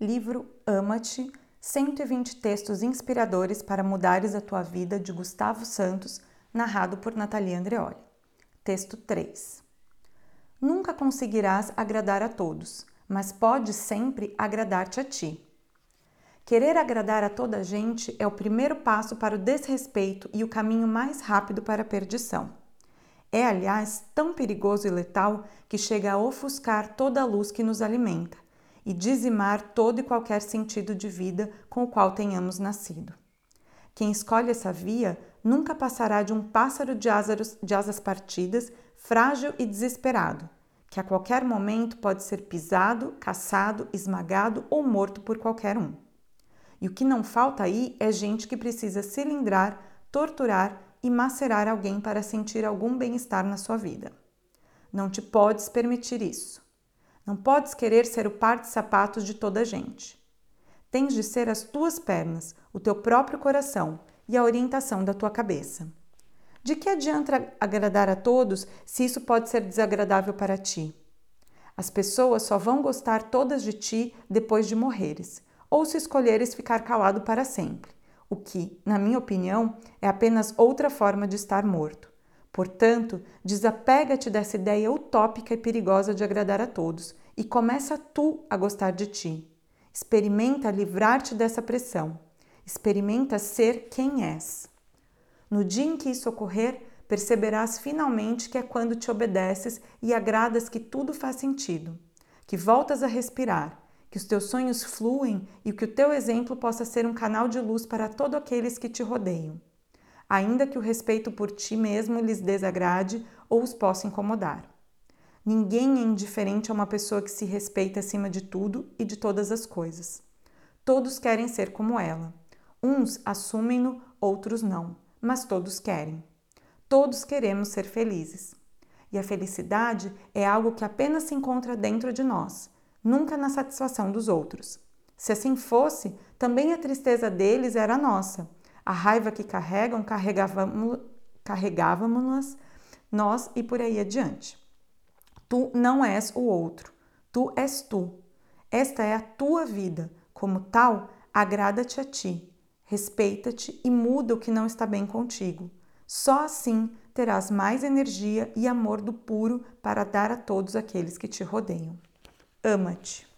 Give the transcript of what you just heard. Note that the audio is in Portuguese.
livro Ama-te 120 textos inspiradores para mudares a tua vida de Gustavo Santos, narrado por Natalia Andreoli. Texto 3. Nunca conseguirás agradar a todos, mas podes sempre agradar-te a ti. Querer agradar a toda a gente é o primeiro passo para o desrespeito e o caminho mais rápido para a perdição. É, aliás, tão perigoso e letal que chega a ofuscar toda a luz que nos alimenta e dizimar todo e qualquer sentido de vida com o qual tenhamos nascido. Quem escolhe essa via nunca passará de um pássaro de asas, de asas partidas, frágil e desesperado, que a qualquer momento pode ser pisado, caçado, esmagado ou morto por qualquer um. E o que não falta aí é gente que precisa cilindrar, torturar e macerar alguém para sentir algum bem-estar na sua vida. Não te podes permitir isso. Não podes querer ser o par de sapatos de toda a gente. Tens de ser as tuas pernas, o teu próprio coração e a orientação da tua cabeça. De que adianta agradar a todos se isso pode ser desagradável para ti? As pessoas só vão gostar todas de ti depois de morreres, ou se escolheres ficar calado para sempre, o que, na minha opinião, é apenas outra forma de estar morto. Portanto, desapega-te dessa ideia utópica e perigosa de agradar a todos e começa tu a gostar de ti. Experimenta livrar-te dessa pressão. Experimenta ser quem és. No dia em que isso ocorrer, perceberás finalmente que é quando te obedeces e agradas que tudo faz sentido, que voltas a respirar, que os teus sonhos fluem e que o teu exemplo possa ser um canal de luz para todos aqueles que te rodeiam, ainda que o respeito por ti mesmo lhes desagrade ou os possa incomodar. Ninguém é indiferente a uma pessoa que se respeita acima de tudo e de todas as coisas. Todos querem ser como ela. Uns assumem-no, outros não, mas todos querem. Todos queremos ser felizes. E a felicidade é algo que apenas se encontra dentro de nós nunca na satisfação dos outros. Se assim fosse, também a tristeza deles era nossa. A raiva que carregam, carregávamos nós e por aí adiante. Tu não és o outro, tu és tu. Esta é a tua vida. Como tal, agrada-te a ti, respeita-te e muda o que não está bem contigo. Só assim terás mais energia e amor do puro para dar a todos aqueles que te rodeiam. Ama-te.